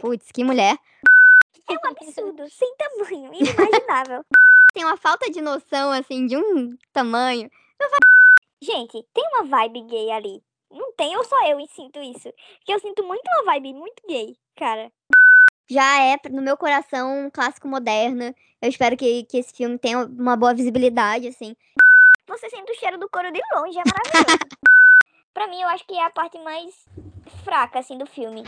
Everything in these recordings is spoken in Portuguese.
Putz, que mulher. É um absurdo, sem tamanho, inimaginável. Tem uma falta de noção, assim, de um tamanho. Gente, tem uma vibe gay ali. Não tem, ou só eu sinto isso? Porque eu sinto muito uma vibe muito gay, cara. Já é, no meu coração, um clássico moderno. Eu espero que, que esse filme tenha uma boa visibilidade, assim. Você sente o cheiro do couro de longe, é maravilhoso. pra mim, eu acho que é a parte mais fraca, assim, do filme.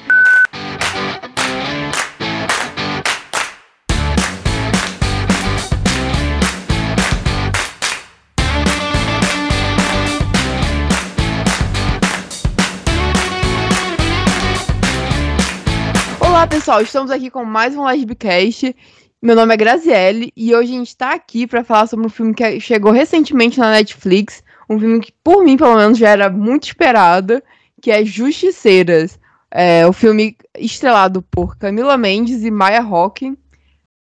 Olá, pessoal. Estamos aqui com mais um Livecast. Meu nome é Graziele e hoje a gente está aqui para falar sobre um filme que chegou recentemente na Netflix, um filme que, por mim, pelo menos, já era muito esperado, que é Justiceiras. É o filme estrelado por Camila Mendes e Maya Hawke,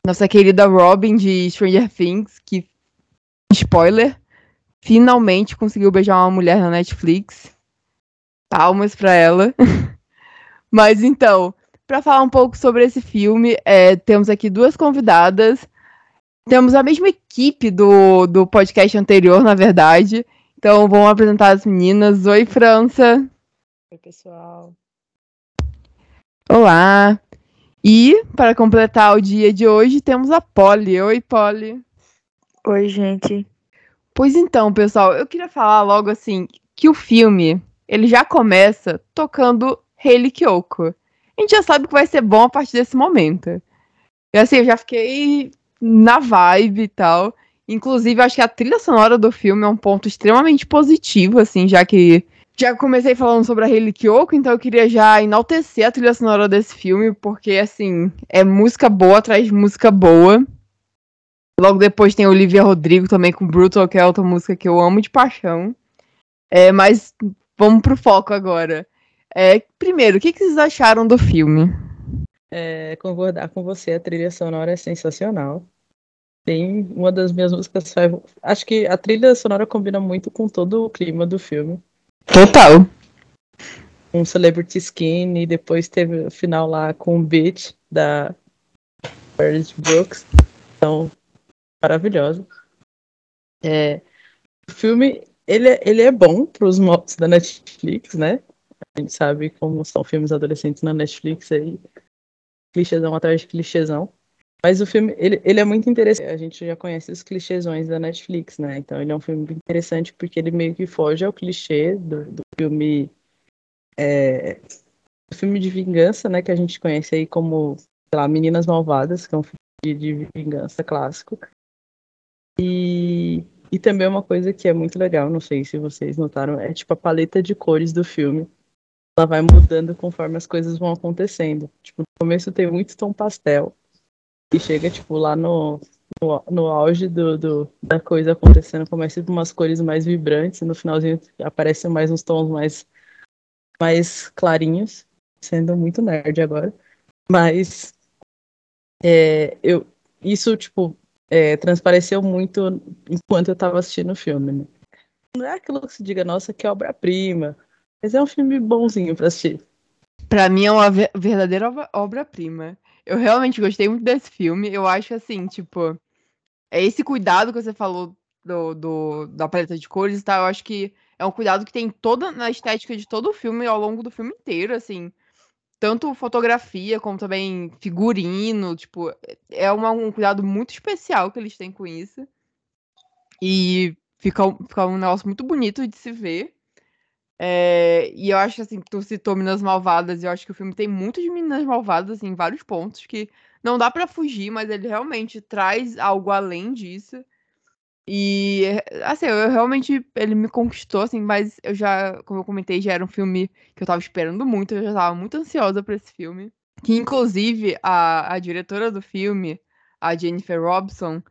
nossa querida Robin de Stranger Things, que, spoiler, finalmente conseguiu beijar uma mulher na Netflix. Palmas para ela. Mas então, para falar um pouco sobre esse filme, é, temos aqui duas convidadas. Temos a mesma equipe do, do podcast anterior, na verdade. Então vamos apresentar as meninas. Oi, França. Oi, pessoal. Olá. E, para completar o dia de hoje, temos a Polly. Oi, Polly. Oi, gente. Pois então, pessoal, eu queria falar logo assim que o filme ele já começa tocando Hayley Kyoko a gente já sabe que vai ser bom a partir desse momento. E assim, eu já fiquei na vibe e tal. Inclusive, acho que a trilha sonora do filme é um ponto extremamente positivo, assim, já que já comecei falando sobre a Hayley Kiyoko, então eu queria já enaltecer a trilha sonora desse filme, porque, assim, é música boa atrás de música boa. Logo depois tem Olivia Rodrigo também com Brutal, que é outra música que eu amo de paixão. É, mas vamos pro foco agora. É, primeiro, o que, que vocês acharam do filme? É, concordar com você, a trilha sonora é sensacional. Tem uma das minhas músicas. Acho que a trilha sonora combina muito com todo o clima do filme. Total. Um Celebrity Skin e depois teve o final lá com o Beat da Meredith Brooks. Então, maravilhoso. É, o filme ele, é, ele é bom para os mods da Netflix, né? A gente sabe como são filmes adolescentes na Netflix aí. Clichêzão atrás de clichêzão. Mas o filme, ele, ele é muito interessante. A gente já conhece os clichêsões da Netflix, né? Então ele é um filme interessante porque ele meio que foge ao clichê do, do filme. É, do filme de vingança, né? Que a gente conhece aí como, sei lá, Meninas Malvadas, que é um filme de, de vingança clássico. E, e também uma coisa que é muito legal, não sei se vocês notaram, é tipo a paleta de cores do filme ela vai mudando conforme as coisas vão acontecendo. Tipo, no começo tem muito tom pastel. E chega, tipo, lá no, no, no auge do, do, da coisa acontecendo, começa com umas cores mais vibrantes, e no finalzinho aparecem mais uns tons mais, mais clarinhos, sendo muito nerd agora. Mas é, eu, isso, tipo, é, transpareceu muito enquanto eu tava assistindo o filme, né? Não é aquilo que se diga, nossa, que obra-prima, mas é um filme bonzinho pra assistir. Pra mim é uma verdadeira obra-prima. Eu realmente gostei muito desse filme. Eu acho assim, tipo, é esse cuidado que você falou do, do, da paleta de cores e tal. Eu acho que é um cuidado que tem toda na estética de todo o filme ao longo do filme inteiro, assim. Tanto fotografia como também figurino, tipo, é uma, um cuidado muito especial que eles têm com isso. E fica, fica um negócio muito bonito de se ver. É, e eu acho assim, tu citou Meninas Malvadas, eu acho que o filme tem muito de Meninas Malvadas em vários pontos que não dá para fugir, mas ele realmente traz algo além disso. E assim, eu realmente ele me conquistou assim, mas eu já, como eu comentei, já era um filme que eu tava esperando muito, eu já tava muito ansiosa para esse filme. Que inclusive a, a diretora do filme, a Jennifer Robson,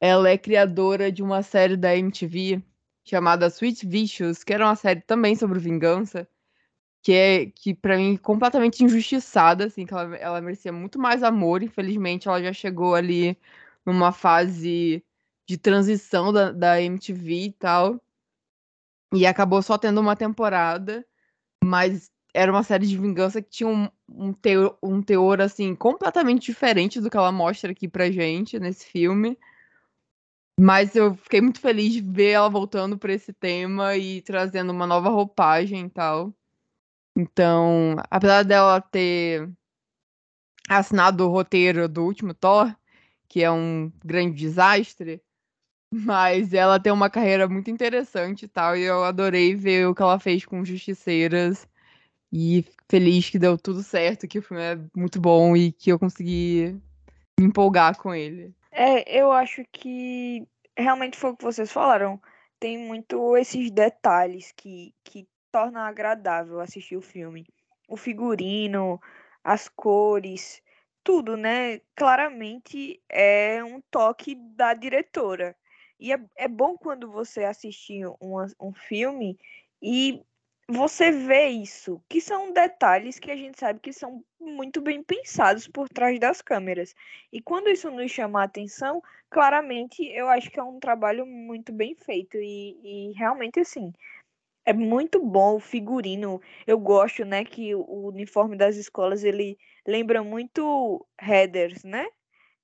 ela é criadora de uma série da MTV chamada Sweet Vicious, que era uma série também sobre vingança, que é que para mim completamente injustiçada, assim, que ela, ela merecia muito mais amor, infelizmente ela já chegou ali numa fase de transição da, da MTV e tal. E acabou só tendo uma temporada, mas era uma série de vingança que tinha um, um, teor, um teor, assim, completamente diferente do que ela mostra aqui pra gente nesse filme. Mas eu fiquei muito feliz de ver ela voltando para esse tema e trazendo uma nova roupagem e tal. Então, apesar dela ter assinado o roteiro do último Thor, que é um grande desastre, mas ela tem uma carreira muito interessante e tal, e eu adorei ver o que ela fez com Justiceiras. E feliz que deu tudo certo, que o filme é muito bom e que eu consegui me empolgar com ele. É, eu acho que realmente foi o que vocês falaram. Tem muito esses detalhes que, que tornam agradável assistir o filme. O figurino, as cores, tudo, né? Claramente é um toque da diretora. E é, é bom quando você assiste um, um filme e você vê isso, que são detalhes que a gente sabe que são muito bem pensados por trás das câmeras. E quando isso nos chama a atenção, claramente eu acho que é um trabalho muito bem feito. E, e realmente, assim, é muito bom o figurino. Eu gosto, né, que o uniforme das escolas ele lembra muito headers, né?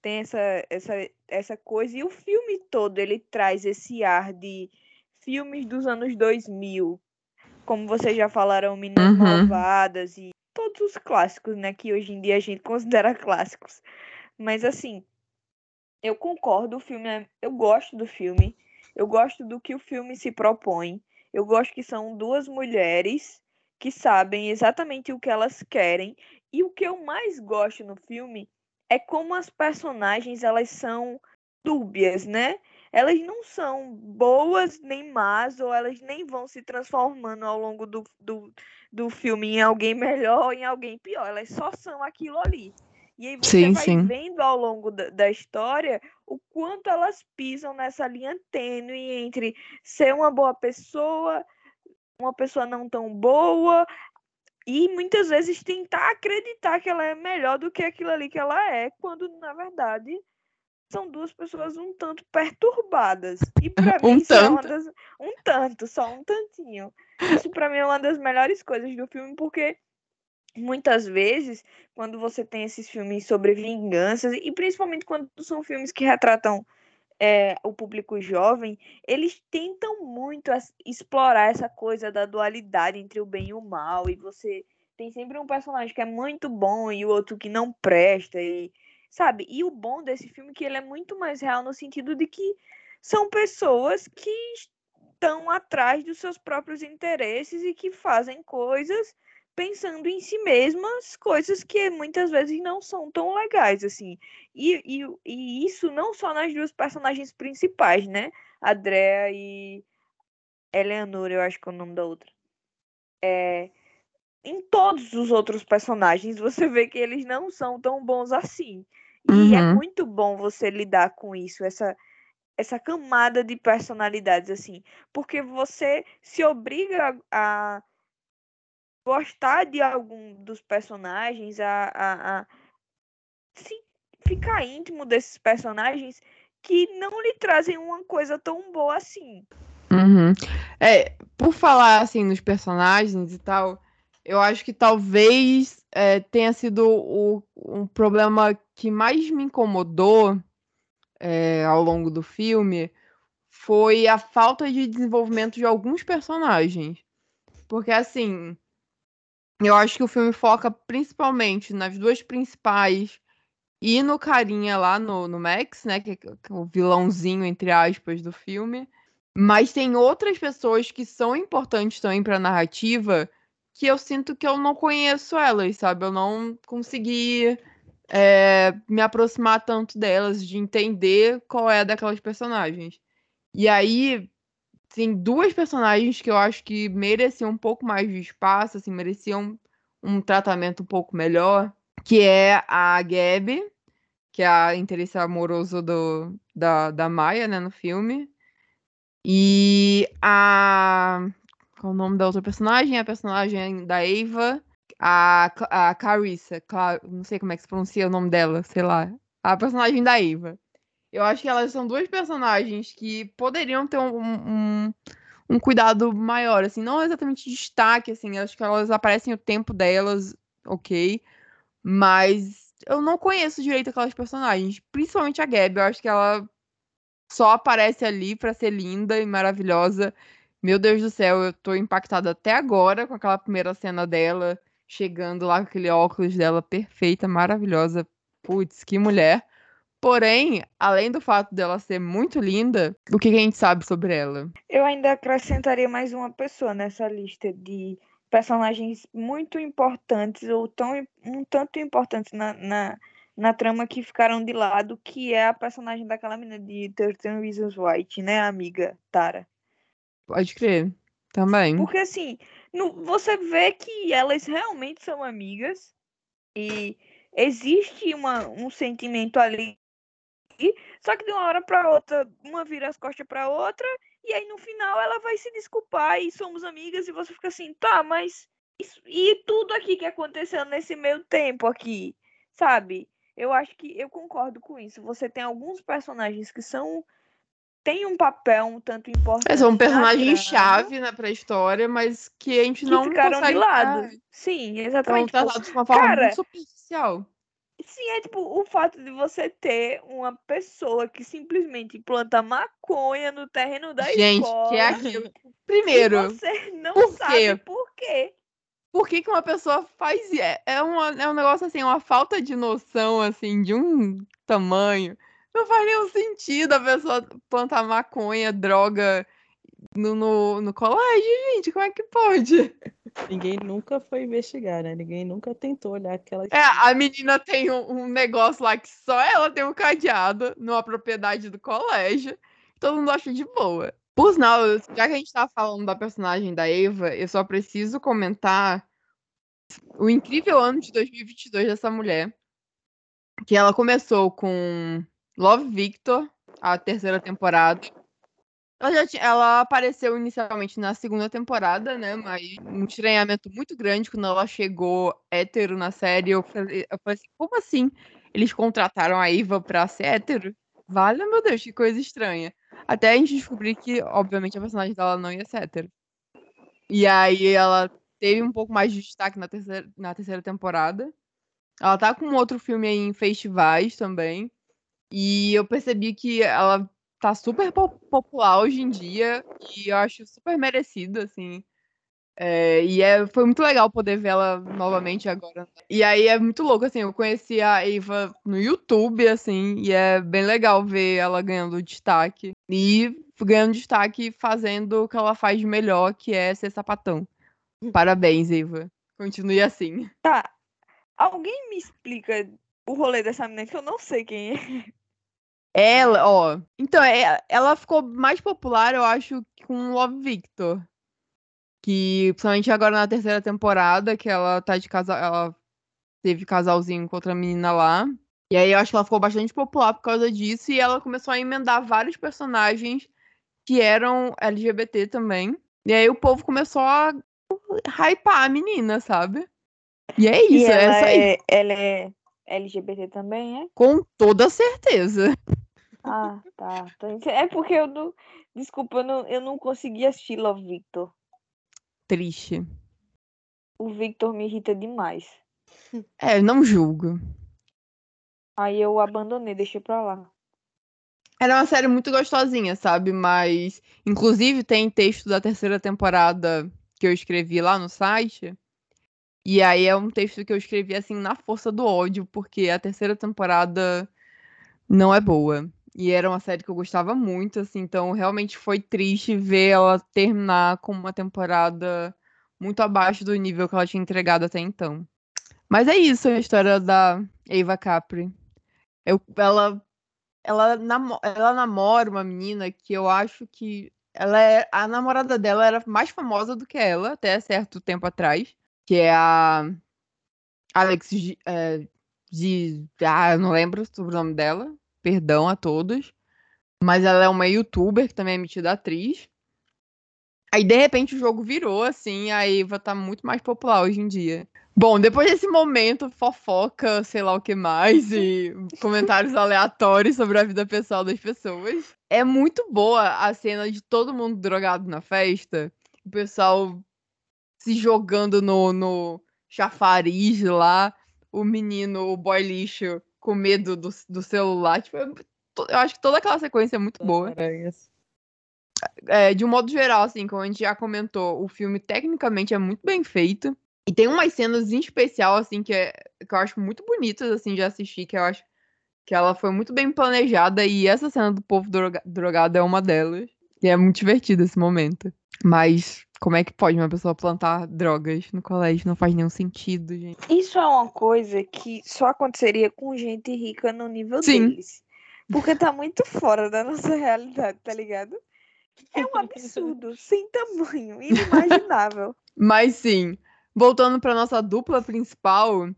Tem essa, essa, essa coisa. E o filme todo ele traz esse ar de filmes dos anos 2000 como vocês já falaram, Meninas Uhum. Malvadas e todos os clássicos, né, que hoje em dia a gente considera clássicos. Mas assim, eu concordo, o filme é... eu gosto do filme, eu gosto do que o filme se propõe. Eu gosto que são duas mulheres que sabem exatamente o que elas querem e o que eu mais gosto no filme é como as personagens elas são dúbias, né? Elas não são boas nem más, ou elas nem vão se transformando ao longo do, do, do filme em alguém melhor ou em alguém pior. Elas só são aquilo ali. E aí você Sim, vai sim. vendo ao longo da, da história o quanto elas pisam nessa linha tênue entre ser uma boa pessoa, uma pessoa não tão boa, e muitas vezes tentar acreditar que ela é melhor do que aquilo ali que ela é, quando na verdade são duas pessoas um tanto perturbadas. E pra Um mim isso é uma tanto. das. Um tanto, só um tantinho. Isso pra mim é uma das melhores coisas do filme, porque muitas vezes, quando você tem esses filmes sobre vinganças, e principalmente quando são filmes que retratam é, o público jovem, eles tentam muito explorar essa coisa da dualidade entre o bem e o mal, e você tem sempre um personagem que é muito bom e o outro que não presta, e sabe? E o bom desse filme é que ele é muito mais real no sentido de que são pessoas que estão atrás dos seus próprios interesses e que fazem coisas pensando em si mesmas, coisas que muitas vezes não são tão legais assim. E, e, e isso não só nas duas personagens principais, né? A Drea e Eleanor, eu acho que é o nome da outra. É, em todos os outros personagens, você vê que eles não são tão bons assim. E é Uhum. muito bom você lidar com isso, essa, essa camada de personalidades, assim. Porque você se obriga a, a gostar de algum dos personagens, a, a, a ficar íntimo desses personagens que não lhe trazem uma coisa tão boa assim. Uhum. É, por falar assim nos personagens e tal, eu acho que talvez é, tenha sido o, um problema que mais me incomodou é, ao longo do filme foi a falta de desenvolvimento de alguns personagens. Porque assim, eu acho que o filme foca principalmente nas duas principais e no carinha lá no, no Max, né? Que, é o vilãozinho, entre aspas, do filme. Mas tem outras pessoas que são importantes também pra narrativa que eu sinto que eu não conheço elas, sabe? Eu não consegui é, me aproximar tanto delas, de entender qual é daquelas personagens. E aí, tem duas personagens que eu acho que mereciam um pouco mais de espaço, assim, mereciam um tratamento um pouco melhor, que é a Gabi, que é a interesse amoroso do, da, da Maia, né, no filme. E a. Qual o nome da outra personagem? A personagem da Eva. A, a Carissa. Cla- Não sei como é que se pronuncia o nome dela, sei lá. A personagem da Eva. Eu acho que elas são duas personagens que poderiam ter um, um, um cuidado maior, assim, não exatamente destaque, assim, acho que elas aparecem o tempo delas, ok, mas eu não conheço direito aquelas personagens, principalmente a Gabi, eu acho que ela só aparece ali pra ser linda e maravilhosa. Meu Deus do céu, eu tô impactada até agora com aquela primeira cena dela, chegando lá com aquele óculos dela perfeita, maravilhosa. Putz, que mulher. Porém, além do fato dela ser muito linda, o que a gente sabe sobre ela? Eu ainda acrescentaria mais uma pessoa nessa lista de personagens muito importantes ou tão um tanto importantes na, na, na trama que ficaram de lado, que é a personagem daquela menina de 13 Reasons White, né, amiga Tara. Pode crer. Também. Porque assim, no, você vê que elas realmente são amigas e existe uma, um sentimento ali, só que de uma hora para outra, uma vira as costas para outra e aí no final ela vai se desculpar e somos amigas e você fica assim, tá, mas isso, e tudo aqui que aconteceu nesse meio tempo aqui, sabe? Eu acho que eu concordo com isso. Você tem alguns personagens que são tem um papel um tanto importante. É, são na personagens-chave trama, né, pra história, mas que a gente que não ficaram consegue de lado. ah, Sim, São exatamente. Tipo, tratados de uma forma cara, muito superficial. Sim, é tipo o fato de você ter uma pessoa que simplesmente planta maconha no terreno da Gente, que é escola aquilo. Primeiro, você não por sabe quê? por quê. por que, que uma pessoa faz? É, é, uma, é um negócio assim, uma falta de noção, assim, de um tamanho. Não faz nenhum sentido a pessoa plantar maconha, droga no, no, no colégio, gente. Como é que pode? Ninguém nunca foi investigar, né? Ninguém nunca tentou olhar aquela. É, a menina tem um, um negócio lá que só ela tem um cadeado numa propriedade do colégio. Todo mundo acha de boa. Por sinal, já que a gente tá falando da personagem da Eva, eu só preciso comentar o incrível ano de 2022 dessa mulher. Que ela começou com Love Victor, a terceira temporada. Ela, tinha, ela apareceu inicialmente na segunda temporada, né? Mas um estranhamento muito grande quando ela chegou hétero na série. Eu falei, eu falei assim, como assim? Eles contrataram a Eva pra ser hétero? Vale, meu Deus, que coisa estranha. Até a gente descobrir que, obviamente, a personagem dela não ia ser hétero. E aí ela teve um pouco mais de destaque na terceira, na terceira temporada. Ela tá com outro filme aí em festivais também. E eu percebi que ela tá super po- popular hoje em dia. E eu acho super merecido, assim. É, e é, foi muito legal poder vê-la novamente agora. E aí é muito louco, assim, eu conheci a Eva no YouTube, assim, e é bem legal ver ela ganhando destaque. E ganhando destaque fazendo o que ela faz de melhor, que é ser sapatão. Parabéns, Eva. Continue assim. Tá. Alguém me explica o rolê dessa menina que eu não sei quem é. Ela, ó. Então, é- ela ficou mais popular, eu acho, com Love Victor. Que, principalmente agora na terceira temporada, que ela tá de casal. Ela teve casalzinho com outra menina lá. E aí eu acho que ela ficou bastante popular por causa disso. E ela começou a emendar vários personagens que eram LGBT também. E aí o povo começou a hypar a menina, sabe? E é E isso, é ela essa aí. é, ela é LGBT também, é? Com toda certeza. Ah, tá. É porque eu não. Desculpa, eu não, eu não consegui assistir Love Victor. Triste. O Victor me irrita demais. É, não julgo. Aí eu abandonei, deixei pra lá. Era uma série muito gostosinha, sabe? Mas, inclusive, tem texto da terceira temporada que eu escrevi lá no site. E aí é um texto que eu escrevi assim na força do ódio, porque a terceira temporada não é boa. E era uma série que eu gostava muito, assim, então realmente foi triste ver ela terminar com uma temporada muito abaixo do nível que ela tinha entregado até então. Mas é isso a história da Eva Capri. Eu, ela ela, namo- ela namora uma menina que eu acho que ela é a namorada dela era mais famosa do que ela até certo tempo atrás, que é a Alex G, é, G- ah, eu não lembro o nome dela, perdão a todos, mas ela é uma youtuber que também é metida atriz. Aí de repente o jogo virou assim, a Eva tá muito mais popular hoje em dia. Bom, depois desse momento, fofoca, sei lá o que mais, e comentários aleatórios sobre a vida pessoal das pessoas. É muito boa a cena de todo mundo drogado na festa. O pessoal se jogando no, no chafariz lá. O menino, o boy lixo, com medo do, do celular. Tipo, eu, eu acho que toda aquela sequência é muito boa. É, de um modo geral, assim, como a gente já comentou, o filme tecnicamente é muito bem feito. E tem umas cenas em especial, assim, que, é, que eu acho muito bonitas, assim, de assistir, que eu acho que ela foi muito bem planejada. E essa cena do povo droga- drogado é uma delas. E é muito divertido esse momento. Mas como é que pode uma pessoa plantar drogas no colégio? Não faz nenhum sentido, gente. Isso é uma coisa que só aconteceria com gente rica no nível Sim. deles. Porque tá muito fora da nossa realidade, tá ligado? É um absurdo, sem tamanho, inimaginável. Mas sim, voltando pra nossa dupla principal,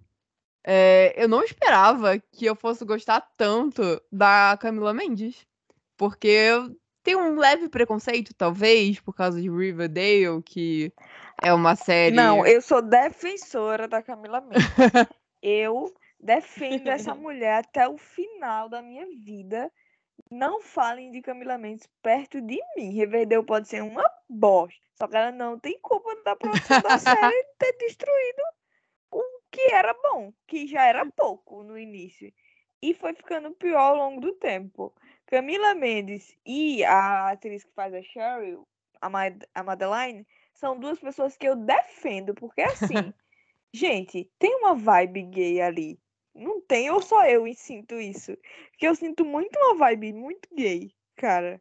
é, eu não esperava que eu fosse gostar tanto da Camila Mendes. Porque eu tenho um leve preconceito, talvez, por causa de Riverdale, que é uma série. Não, eu sou defensora da Camila Mendes. Eu defendo essa mulher até o final da minha vida. Não falem de Camila Mendes perto de mim. Riverdale pode ser uma bosta. Só que ela não tem culpa da produção da série ter destruído o que era bom, que já era pouco no início. E foi ficando pior ao longo do tempo. Camila Mendes e a atriz que faz a Cheryl, a, Mad a Madeline, são duas pessoas que eu defendo, porque assim, gente, tem uma vibe gay ali. Não tem, ou só eu e sinto isso. Porque eu sinto muito uma vibe muito gay, cara.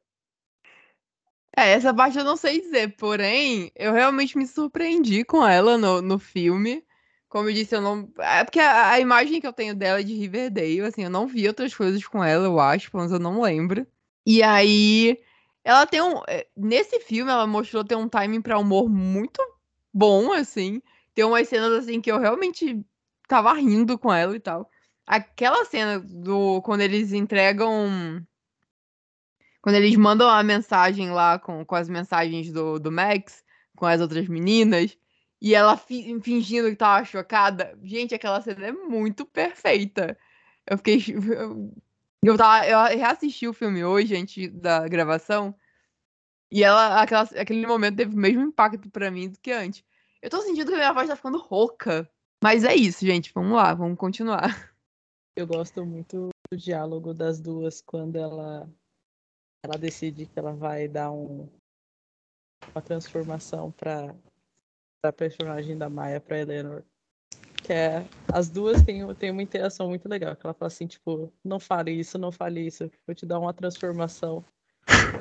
É, essa parte eu não sei dizer, porém, eu realmente me surpreendi com ela no, no filme. Como eu disse, eu não. É porque a, a imagem que eu tenho dela é de Riverdale, assim, eu não vi outras coisas com ela, eu acho, menos eu não lembro. E aí, ela tem um. é, Nesse filme, ela mostrou ter um timing pra humor muito bom, assim. Tem umas cenas, assim, que eu realmente tava rindo com ela e tal. Aquela cena do. Quando eles entregam. Quando eles mandam a mensagem lá com, com as mensagens do, do Max, com as outras meninas, e ela fi- fingindo que tava chocada. Gente, aquela cena é muito perfeita. Eu fiquei. Eu, tava, eu reassisti o filme hoje, antes da gravação, e ela, aquela, aquele momento teve o mesmo impacto pra mim do que antes. Eu tô sentindo que a minha voz tá ficando rouca. Mas é isso, gente. Vamos lá, vamos continuar. Eu gosto muito do diálogo das duas quando ela ela decide que ela vai dar um, uma transformação para a personagem da Maia para Eleanor. Que é as duas têm, têm uma interação muito legal. Que ela fala assim, tipo, não fale isso, não fale isso, vou te dar uma transformação.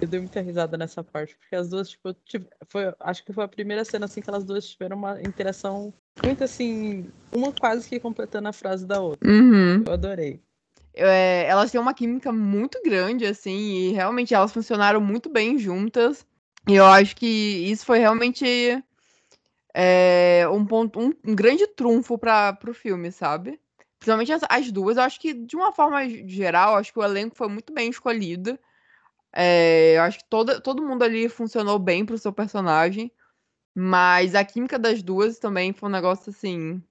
Eu dei muita risada nessa parte, porque as duas, tipo, tive- foi, acho que foi a primeira cena assim que elas duas tiveram uma interação muito assim, uma quase que completando a frase da outra. Uhum. Eu adorei. É, elas têm uma química muito grande, assim, e realmente elas funcionaram muito bem juntas. E eu acho que isso foi realmente é, um ponto, um, um grande trunfo para o filme, sabe? Principalmente as, as duas. Eu acho que, de uma forma geral, acho que o elenco foi muito bem escolhido. É, eu acho que toda, todo mundo ali funcionou bem pro seu personagem. Mas a química das duas também foi um negócio, assim,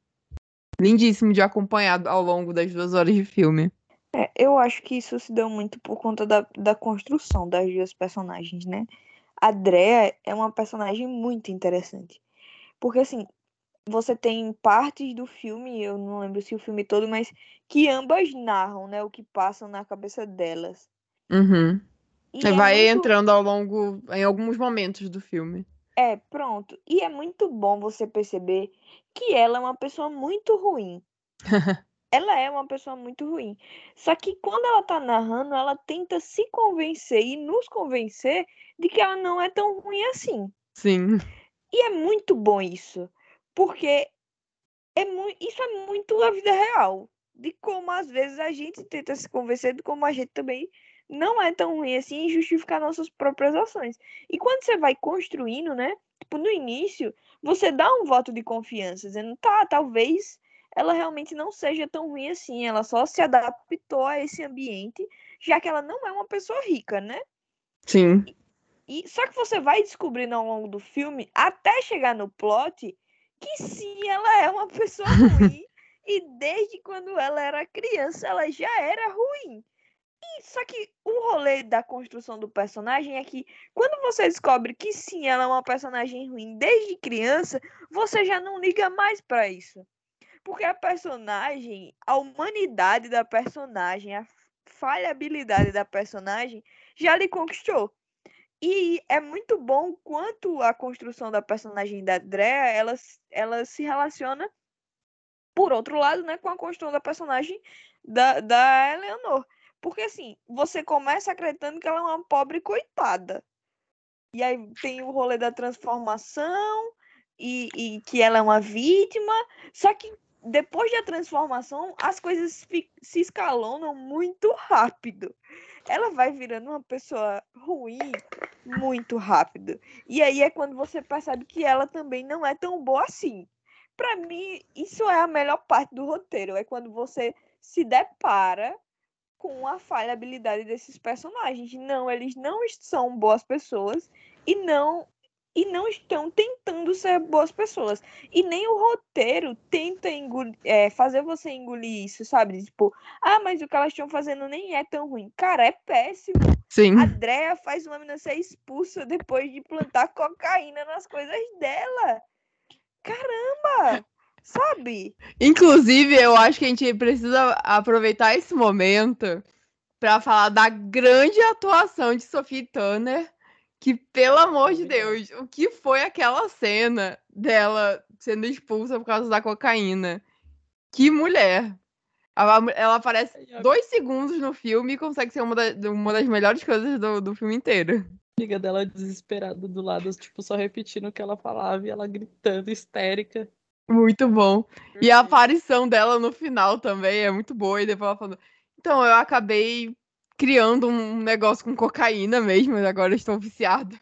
lindíssimo de acompanhar ao longo das duas horas de filme. É, eu acho que isso se deu muito por conta da, da construção das duas personagens, né? A Drea é uma personagem muito interessante. Porque, assim, você tem partes do filme, eu não lembro se o filme todo, mas que ambas narram, né? O que passa na cabeça delas. Uhum. E é Vai muito- entrando ao longo, em alguns momentos do filme. É, pronto. E é muito bom você perceber que ela é uma pessoa muito ruim. ela é uma pessoa muito ruim. Só que quando ela tá narrando, ela tenta se convencer e nos convencer de que ela não é tão ruim assim. Sim. E é muito bom isso. Porque é isso é muito a vida real. De como às vezes a gente tenta se convencer de como a gente também não é tão ruim assim justificar nossas próprias ações. E quando você vai construindo, né? Tipo, no início, você dá um voto de confiança, dizendo, tá, talvez ela realmente não seja tão ruim assim. Ela só se adaptou a esse ambiente, já que ela não é uma pessoa rica, né? Sim. Só que você vai descobrindo ao longo do filme, até chegar no plot, que sim, ela é uma pessoa ruim. e desde quando ela era criança, ela já era ruim. E, só que o rolê da construção do personagem é que quando você descobre que sim, ela é uma personagem ruim desde criança, você já não liga mais pra isso. Porque a personagem, a humanidade da personagem, a falhabilidade da personagem já lhe conquistou. E é muito bom quanto a construção da personagem da Drea, ela, ela se relaciona, por outro lado, né, com a construção da personagem da, da Eleanor. Porque assim, você começa acreditando que ela é uma pobre coitada. E aí tem o rolê da transformação e, e que ela é uma vítima. Só que depois da transformação, as coisas se escalonam muito rápido. Ela vai virando uma pessoa ruim muito rápido. E aí é quando você percebe que ela também não é tão boa assim. Para mim, isso é a melhor parte do roteiro. É quando você se depara com a falhabilidade desses personagens. Não, eles não são boas pessoas e não e não estão tentando ser boas pessoas. E nem o roteiro tenta engolir, é, fazer você engolir isso, sabe? Tipo, ah, mas o que elas estão fazendo nem é tão ruim. Cara, é péssimo. Sim. A Drea faz uma menina ser expulsa depois de plantar cocaína nas coisas dela. Caramba! Sabe? Inclusive, eu acho que a gente precisa aproveitar esse momento para falar da grande atuação de Sophie Turner que, pelo amor de Deus, o que foi aquela cena dela sendo expulsa por causa da cocaína? Que mulher! Ela, ela aparece dois segundos no filme e consegue ser uma, da, uma das melhores coisas do, do filme inteiro. Amiga dela desesperada do lado, tipo, só repetindo o que ela falava e ela gritando, histérica. Muito bom. E a aparição dela no final também é muito boa. E depois ela falando. Então, eu acabei criando um negócio com cocaína mesmo, agora estou viciado.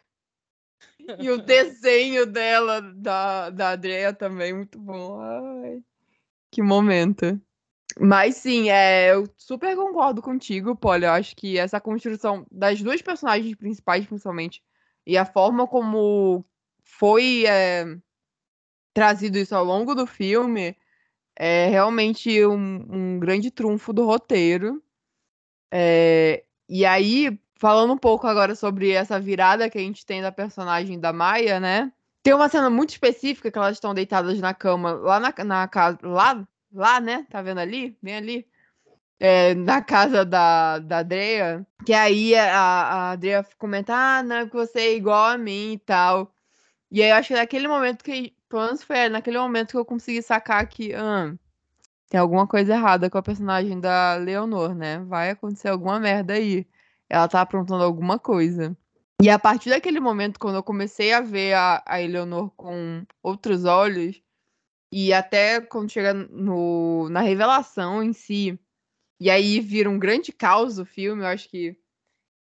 E o desenho dela, da, da Andrea também, muito bom. Ai, que momento. Mas sim, é, eu super concordo contigo, Polly. Eu acho que essa construção das duas personagens principais, principalmente, e a forma como foi é, trazido isso ao longo do filme, é realmente um, um grande trunfo do roteiro. É, e aí, falando um pouco agora sobre essa virada que a gente tem da personagem da Maia, né? Tem uma cena muito específica que elas estão deitadas na cama, lá na, casa. Lá, lá, né? Tá vendo ali? Bem ali. É, na casa da, da Adrea. Que aí a, a Adrea comenta: Ah, não, que você é igual a mim e tal. E aí eu acho que naquele momento que. Pelo menos foi naquele momento que eu consegui sacar que. Ah, tem alguma coisa errada com a personagem da Leonor, né? Vai acontecer alguma merda aí. Ela tá aprontando alguma coisa. E a partir daquele momento, quando eu comecei a ver a, a Eleonor com outros olhos, e até quando chega no, na revelação em si, e aí vira um grande caos o filme, eu acho que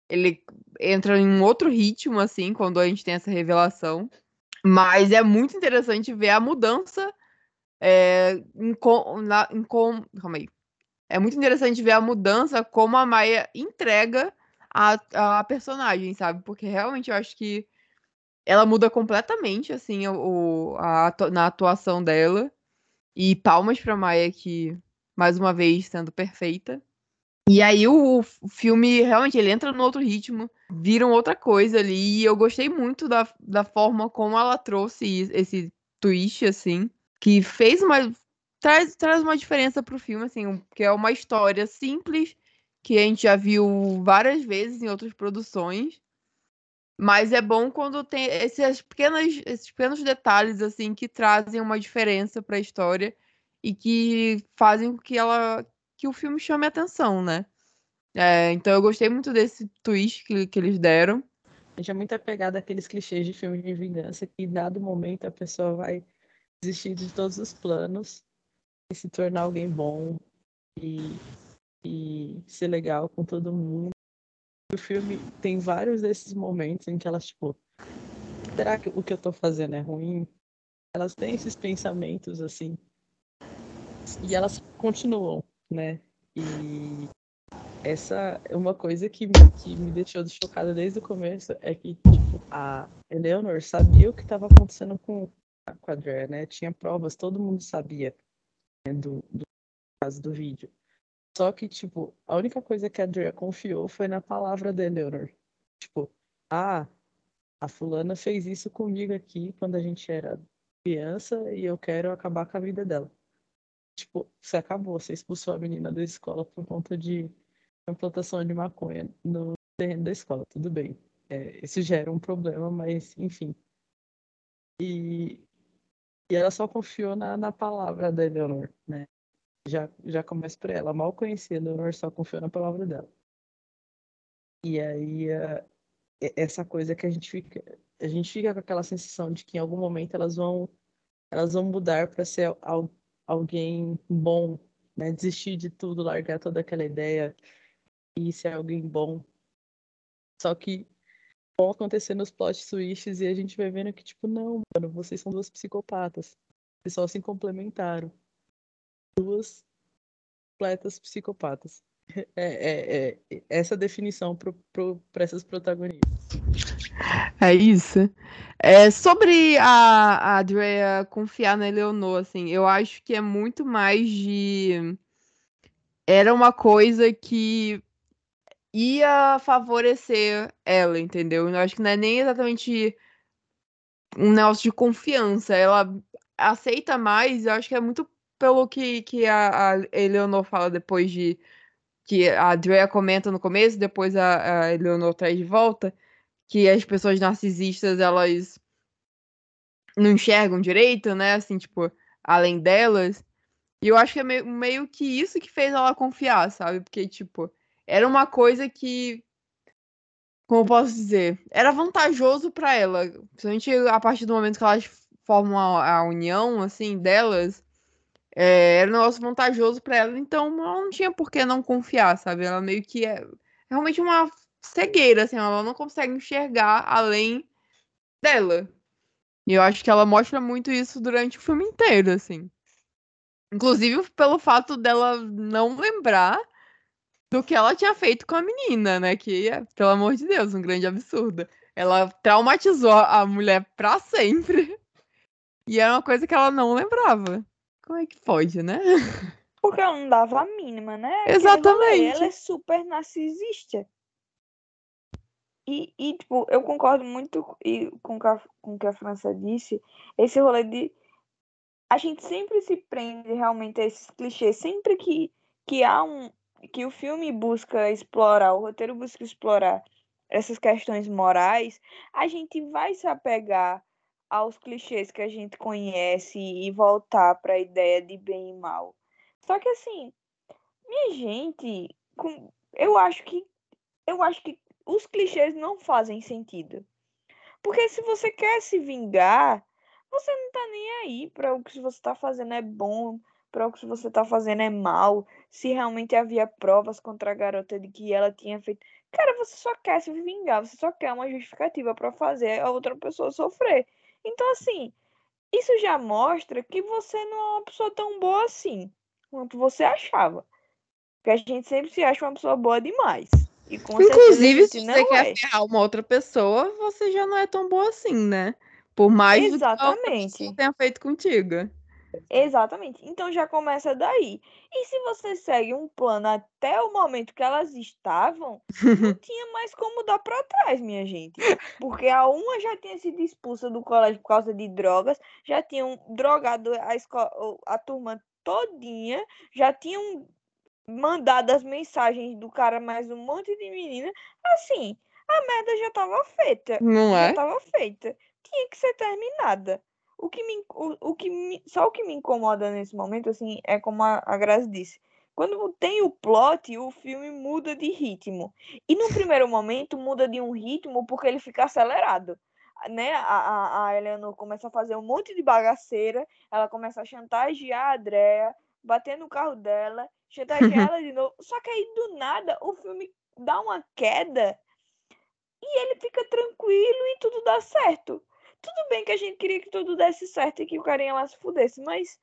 ele entra em um outro ritmo, assim, quando a gente tem essa revelação. Mas é muito interessante ver a mudança é, em, na, em com, calma aí. É muito interessante ver a mudança como a Maia entrega a, a personagem, sabe? Porque realmente eu acho que ela muda completamente, assim, o, a, na atuação dela. E palmas pra Maia, que, mais uma vez, sendo perfeita. E aí o, o filme, realmente, ele entra no outro ritmo, viram outra coisa ali. E eu gostei muito da, da forma como ela trouxe esse twist, assim que fez uma. Traz, traz uma diferença pro filme, assim, que é uma história simples, que a gente já viu várias vezes em outras produções. Mas é bom quando tem esses pequenos, esses pequenos detalhes, assim, que trazem uma diferença para a história e que fazem com que ela. que o filme chame atenção, né? É, então eu gostei muito desse twist que, que eles deram. A gente é muito apegado àqueles clichês de filme de vingança que em dado momento a pessoa vai desistir de todos os planos e se tornar alguém bom e, e ser legal com todo mundo. O filme tem vários desses momentos em que elas, tipo, será que o que eu tô fazendo é ruim? Elas têm esses pensamentos, assim, e elas continuam, né? E essa é uma coisa que, que me deixou chocada desde o começo, é que, tipo, a Eleanor sabia o que estava acontecendo com, com a Drea, né? Tinha provas, todo mundo sabia né, do, do caso do vídeo. Só que, tipo, a única coisa que a Drea confiou foi na palavra da Eleanor. Tipo, ah, a fulana fez isso comigo aqui quando a gente era criança e eu quero acabar com a vida dela. Tipo, você acabou, você expulsou a menina da escola por conta de implantação de maconha no terreno da escola, tudo bem. É, isso gera um problema, mas enfim. E, e ela só confiou na, na palavra da Eleanor, né? Já, já começa por ela. Mal conhecia a Eleanor, só confiou na palavra dela. E aí, uh, essa coisa que a gente fica. A gente fica com aquela sensação de que em algum momento elas vão elas vão mudar para ser al, alguém bom, né? Desistir de tudo, largar toda aquela ideia e ser alguém bom. Só que vão acontecendo os plot twists e a gente vai vendo que, tipo, não, mano, vocês são duas psicopatas. Vocês só se complementaram. Duas completas psicopatas. É, é, é essa definição para essas protagonistas. É isso. É, sobre a, a Drea confiar na Eleonor, assim, eu acho que é muito mais de. Era uma coisa que ia favorecer ela, entendeu? Eu acho que não é nem exatamente um negócio de confiança. Ela aceita mais, eu acho que é muito pelo que, que a, a fala depois de. Que a Drea comenta no começo, depois a, a traz de volta, que as pessoas narcisistas, elas não enxergam direito, né? Assim, tipo, além delas. E eu acho que é meio, meio que isso que fez ela confiar, sabe? Porque, tipo, era uma coisa que. Como eu posso dizer? Era vantajoso para ela. Principalmente a partir do momento que elas formam a, a união, assim, delas. É, era um negócio vantajoso para ela, então ela não tinha por que não confiar, sabe? Ela meio que é, é realmente uma cegueira, assim, ela não consegue enxergar além dela. E eu acho que ela mostra muito isso durante o filme inteiro, assim. Inclusive pelo fato dela não lembrar do que ela tinha feito com a menina, né? Que, pelo amor de Deus, um grande absurdo. Ela traumatizou a mulher pra sempre. E era uma coisa que ela não lembrava. Como é que pode, né? Porque ela não dava a mínima, né? Exatamente. Ela é super narcisista. E, e, tipo, eu concordo muito com, com o que a França disse. Esse rolê de. A gente sempre se prende realmente a esses clichês. Sempre que, que há um, que o filme busca explorar, o roteiro busca explorar essas questões morais, a gente vai se apegar aos clichês que a gente conhece e voltar para a ideia de bem e mal. Só que assim, minha gente, com, eu acho que eu acho que os clichês não fazem sentido. Porque se você quer se vingar, você não tá nem aí para o que você tá fazendo é bom, para o que você tá fazendo é mal, se realmente havia provas contra a garota de que ela tinha feito. Cara, você só quer se vingar, você só quer uma justificativa para fazer a outra pessoa sofrer. Então, assim, isso já mostra que você não é uma pessoa tão boa assim quanto você achava. Porque a gente sempre se acha uma pessoa boa demais. Inclusive, se você quer é. ferrar uma outra pessoa, você já não é tão boa assim, né? Por mais Exatamente. que tenha feito contigo. Exatamente. Então já começa daí. E se você segue um plano até o momento que elas estavam, não tinha mais como dar para trás, minha gente. Porque a uma já tinha sido expulsa do colégio por causa de drogas, já tinham drogado a, escola, a turma todinha, já tinham mandado as mensagens do cara mais um monte de menina. Assim, a merda já tava feita. Não já é? tava feita. Tinha que ser terminada. O que me, o, o que me, só o que me incomoda nesse momento, assim, é como a, a Grazi disse. Quando tem o plot, o filme muda de ritmo. E no primeiro momento muda de um ritmo porque ele fica acelerado. Né? A, a, a Eleanor começa a fazer um monte de bagaceira, ela começa a chantagear a Andrea, bater no carro dela, chantagear ela de novo. Só que aí do nada o filme dá uma queda e ele fica tranquilo e tudo dá certo. Tudo bem que a gente queria que tudo desse certo e que o carinha lá se fudesse, mas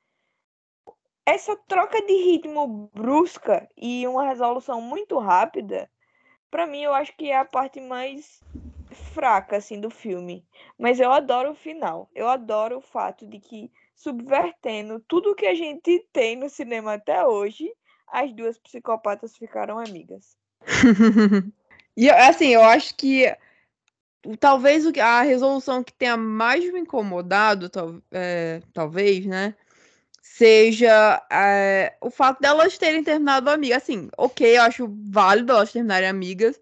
essa troca de ritmo brusca e uma resolução muito rápida, para mim eu acho que é a parte mais fraca assim do filme, mas eu adoro o final. Eu adoro o fato de que subvertendo tudo que a gente tem no cinema até hoje, as duas psicopatas ficaram amigas. e assim, eu acho que talvez a resolução que tenha mais me incomodado, tal, é, talvez, né? Seja é, o fato delas terem terminado amigas. Assim, ok, eu acho válido elas terminarem amigas,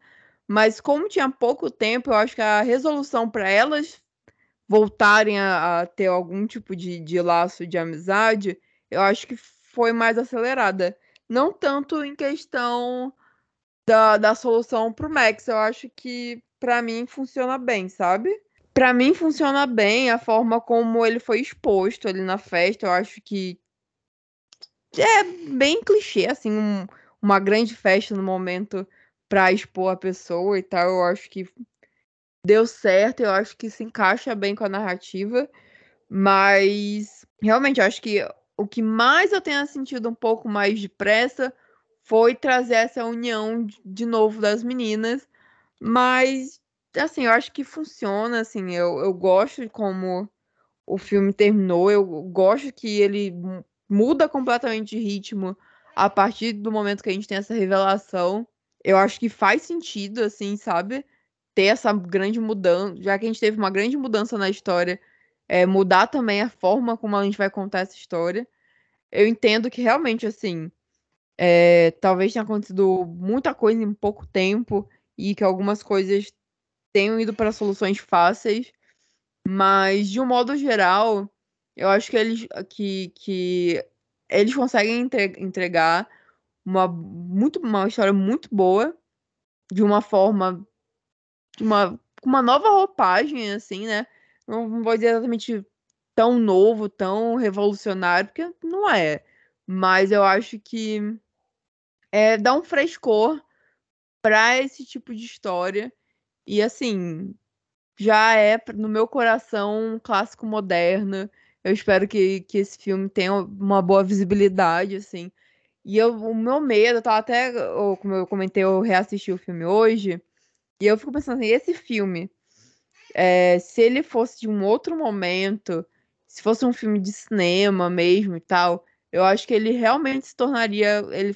mas como tinha pouco tempo, eu acho que a resolução para elas voltarem a, a, ter algum tipo de, de laço de amizade, eu acho que foi mais acelerada. Não tanto em questão da, da solução pro Max, eu acho que para mim funciona bem, sabe? Para mim funciona bem a forma como ele foi exposto ali na festa. Eu acho que é bem clichê, assim, um, uma grande festa no momento para expor a pessoa e tal. Eu acho que deu certo, eu acho que se encaixa bem com a narrativa, mas realmente eu acho que o que mais eu tenha sentido um pouco mais depressa foi trazer essa união de novo das meninas, mas assim, eu acho que funciona, assim, eu, eu gosto de como o filme terminou, eu gosto que ele muda completamente de ritmo a partir do momento que a gente tem essa revelação. Eu acho que faz sentido, assim, sabe? ter essa grande mudança, já que a gente teve uma grande mudança na história, é, mudar também a forma como a gente vai contar essa história. Eu entendo que realmente, assim, é, talvez tenha acontecido muita coisa em pouco tempo e que algumas coisas tenham ido para soluções fáceis, mas de um modo geral, eu acho que eles, que, que eles conseguem entregar uma, muito, uma história muito boa, de uma forma uma, uma nova roupagem, assim, né? Não vou dizer exatamente tão novo, tão revolucionário, porque não é. Mas eu acho que é, dá um frescor para esse tipo de história. E assim, já é no meu coração um clássico moderno. Eu espero que, que esse filme tenha uma boa visibilidade, assim. E eu, o meu medo, tá até, como eu comentei, eu reassisti o filme hoje. E eu fico pensando assim, esse filme, é, se ele fosse de um outro momento, se fosse um filme de cinema mesmo e tal, eu acho que ele realmente se tornaria, ele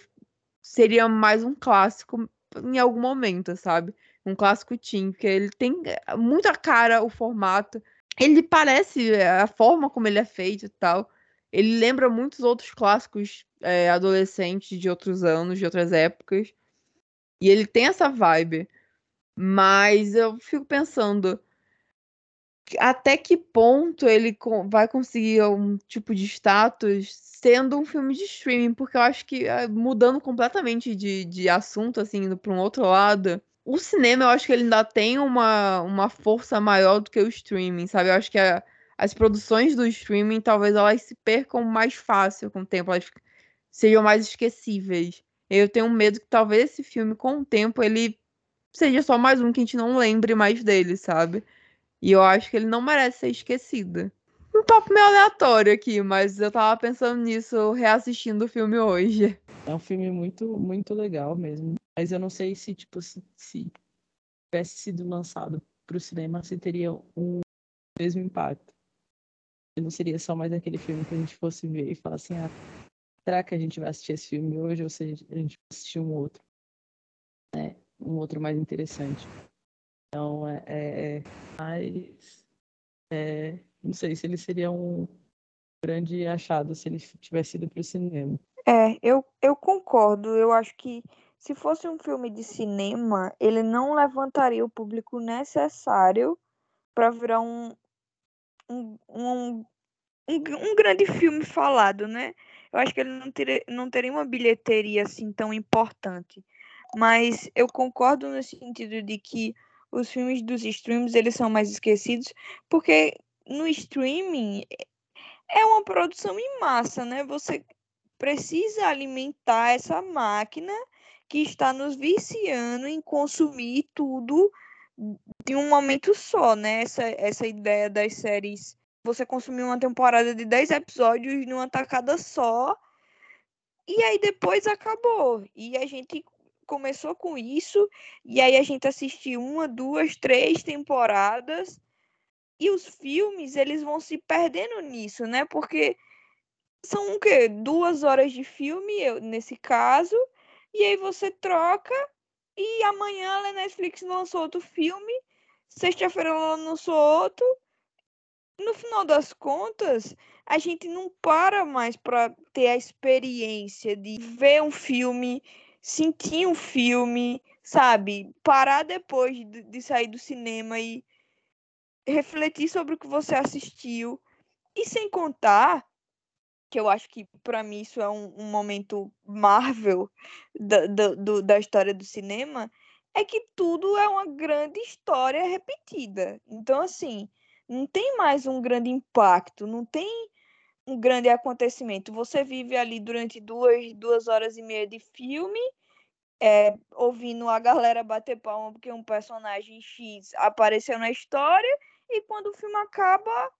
seria mais um clássico em algum momento, sabe? Um clássico teen, porque ele tem muita cara, o formato. Ele parece a forma como ele é feito e tal. Ele lembra muitos outros clássicos é, adolescentes de outros anos, de outras épocas. E ele tem essa vibe. Mas eu fico pensando até que ponto ele vai conseguir um tipo de status sendo um filme de streaming, porque eu acho que ah, mudando completamente de, de assunto, assim, indo para um outro lado, o cinema eu acho que ele ainda tem uma, uma força maior do que o streaming, sabe? Eu acho que a, as produções do streaming talvez elas se percam mais fácil com o tempo, elas sejam mais esquecíveis. Eu tenho medo que talvez esse filme, com o tempo, ele seja só mais um que a gente não lembre mais dele, sabe? E eu acho que ele não merece ser esquecido. Um papo meio aleatório aqui, mas eu tava pensando nisso reassistindo o filme hoje. É um filme muito, muito legal mesmo. Mas eu não sei se, tipo, se, se tivesse sido lançado pro cinema, se teria um mesmo impacto. Não seria só mais aquele filme que a gente fosse ver e falar assim, ah, será que a gente vai assistir esse filme hoje ou se a gente vai assistir um outro? É, um outro mais interessante. Então, é, é, é mas é, não sei se ele seria um grande achado se ele tivesse ido para o cinema. É, eu, eu concordo. Eu acho que se fosse um filme de cinema, ele não levantaria o público necessário para virar um, um, um, um, grande filme falado, né? Eu acho que ele não teria, não teria uma bilheteria assim tão importante. Mas eu concordo no sentido de que os filmes dos streams eles são mais esquecidos, porque no streaming é uma produção em massa, né? Você precisa alimentar essa máquina que está nos viciando em consumir tudo de um momento só, né? Essa, essa ideia das séries. Você consumir uma temporada de 10 episódios numa tacada só. E aí depois acabou. E a gente começou com isso, e aí a gente assistiu uma, duas, três temporadas, e os filmes, eles vão se perdendo nisso, né? Porque são o quê? Duas horas de filme, nesse caso, e aí você troca, e amanhã a Netflix lançou outro filme, sexta-feira ela lançou outro. No final das contas, a gente não para mais para ter a experiência de ver um filme, sentir um filme, sabe? Parar depois de, de sair do cinema e refletir sobre o que você assistiu. E sem contar, que eu acho que para mim isso é um, um momento Marvel da, da, do- da história do cinema, é que tudo é uma grande história repetida. Então, assim, não tem mais um grande impacto, não tem um grande acontecimento. Você vive ali durante duas, duas horas e meia de filme, é, ouvindo a galera bater palma porque um personagem X apareceu na história, e quando o filme acaba,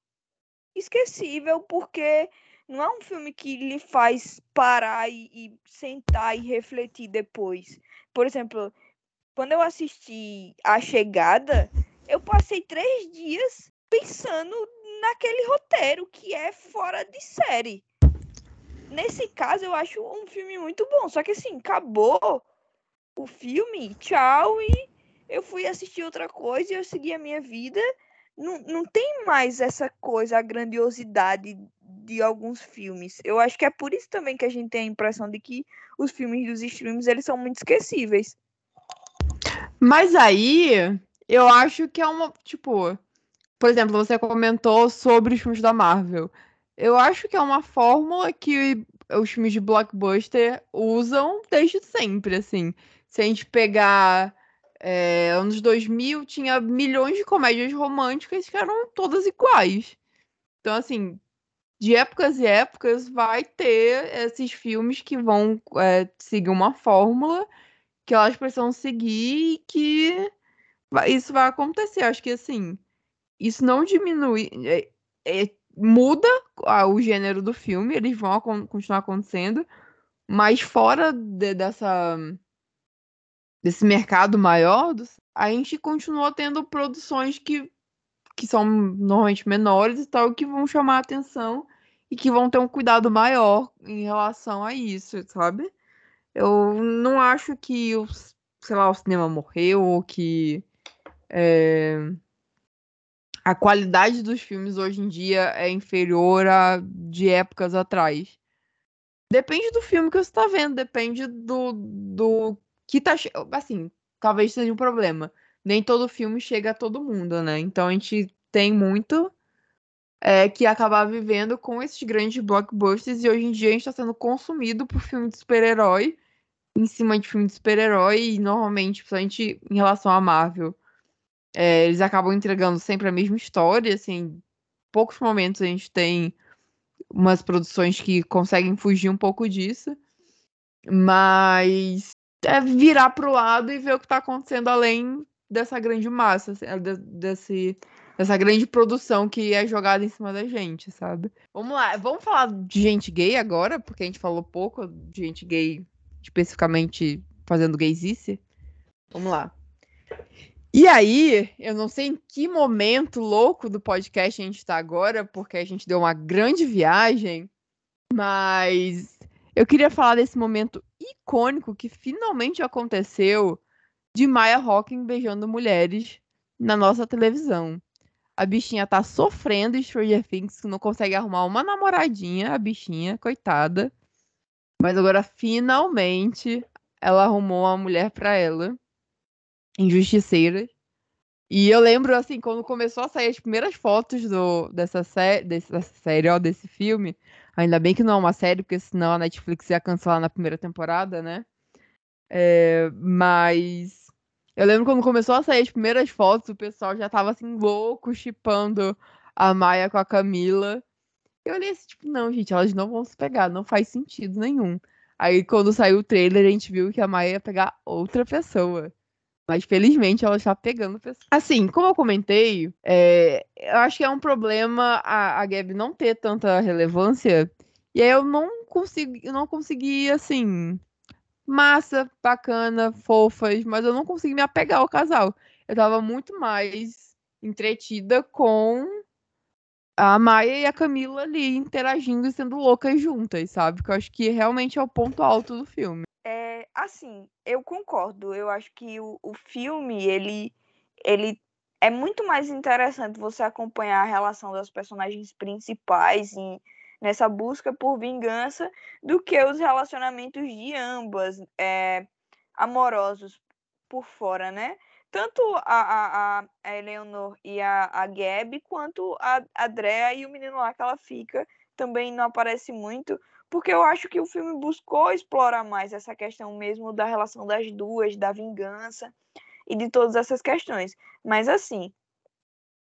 esquecível, porque não é um filme que lhe faz parar e, e sentar e refletir depois. Por exemplo, quando eu assisti A Chegada, eu passei três dias pensando naquele roteiro que é fora de série. Nesse caso, eu acho um filme muito bom. Só que assim, acabou o filme, tchau, e eu fui assistir outra coisa e eu segui a minha vida. Não, não tem mais essa coisa, a grandiosidade de alguns filmes. Eu acho que é por isso também que a gente tem a impressão de que os filmes dos streams, eles são muito esquecíveis. Mas aí, eu acho que é uma, tipo, por exemplo, você comentou sobre os filmes da Marvel. Eu acho que é uma fórmula que os filmes de blockbuster usam desde sempre, assim. Se a gente pegar é, anos 2000, tinha milhões de comédias românticas que eram todas iguais. Então, assim, de épocas e épocas vai ter esses filmes que vão é, seguir uma fórmula que elas precisam seguir e que isso vai acontecer. Acho que assim, isso não diminui, é- é- muda o gênero do filme, eles vão continuar acontecendo, mas fora de- dessa desse mercado maior, a gente continua tendo produções que, que são normalmente menores e tal, que vão chamar atenção e que vão ter um cuidado maior em relação a isso, sabe? Eu não acho que o, sei lá, o cinema morreu ou que é, a qualidade dos filmes hoje em dia é inferior a de épocas atrás. Depende do filme que você está vendo, depende do, do que tá. Assim, talvez seja um problema. Nem todo filme chega a todo mundo, né? Então a gente tem muito é, que acabar vivendo com esses grandes blockbusters e hoje em dia a gente está sendo consumido por filme de super-herói em cima de filme de super-herói e normalmente, principalmente em relação à Marvel, é, eles acabam entregando sempre a mesma história, assim, poucos momentos a gente tem umas produções que conseguem fugir um pouco disso, mas é virar pro lado e ver o que tá acontecendo além dessa grande massa, assim, é, de- desse, dessa grande produção que é jogada em cima da gente, sabe? Vamos lá, vamos falar de gente gay agora, porque a gente falou pouco de gente gay especificamente fazendo gaysice. Vamos lá. E aí, eu não sei em que momento louco do podcast a gente tá agora, porque a gente deu uma grande viagem, mas eu queria falar desse momento icônico que finalmente aconteceu de Maya Hawking beijando mulheres na nossa televisão. A bichinha tá sofrendo Stranger Things, não consegue arrumar uma namoradinha, a bichinha, coitada. Mas agora, finalmente, ela arrumou uma mulher pra ela. Injusticeira. E eu lembro, assim, quando começou a sair as primeiras fotos do, dessa, sé dessa série, ó, desse filme. Ainda bem que não é uma série, porque senão a Netflix ia cancelar na primeira temporada, né? É, mas eu lembro quando começou a sair as primeiras fotos, o pessoal já tava assim, louco, chipando a Maia com a Camila. Eu olhei assim, tipo, não, gente, elas não vão se pegar, não faz sentido nenhum. Aí quando saiu o trailer, a gente viu que a Maia ia pegar outra pessoa. Mas felizmente ela está pegando pessoa. Assim, como eu comentei, é, eu acho que é um problema a, a Gabi não ter tanta relevância. E aí eu não consegui, eu não consegui, assim, massa, bacana, fofas, mas eu não consegui me apegar ao casal. Eu tava muito mais entretida com a Maia e a Camila ali interagindo e sendo loucas juntas, sabe? Que eu acho que realmente é o ponto alto do filme. É, assim, eu concordo. Eu acho que o, o filme, ele, ele é muito mais interessante você acompanhar a relação das personagens principais e nessa busca por vingança do que os relacionamentos de ambas é, amorosos por fora, né? Tanto a, a, a Eleanor e a, a Gabi, quanto a Andrea e o menino lá que ela fica, também não aparece muito, porque eu acho que o filme buscou explorar mais essa questão mesmo da relação das duas, da vingança e de todas essas questões. Mas assim,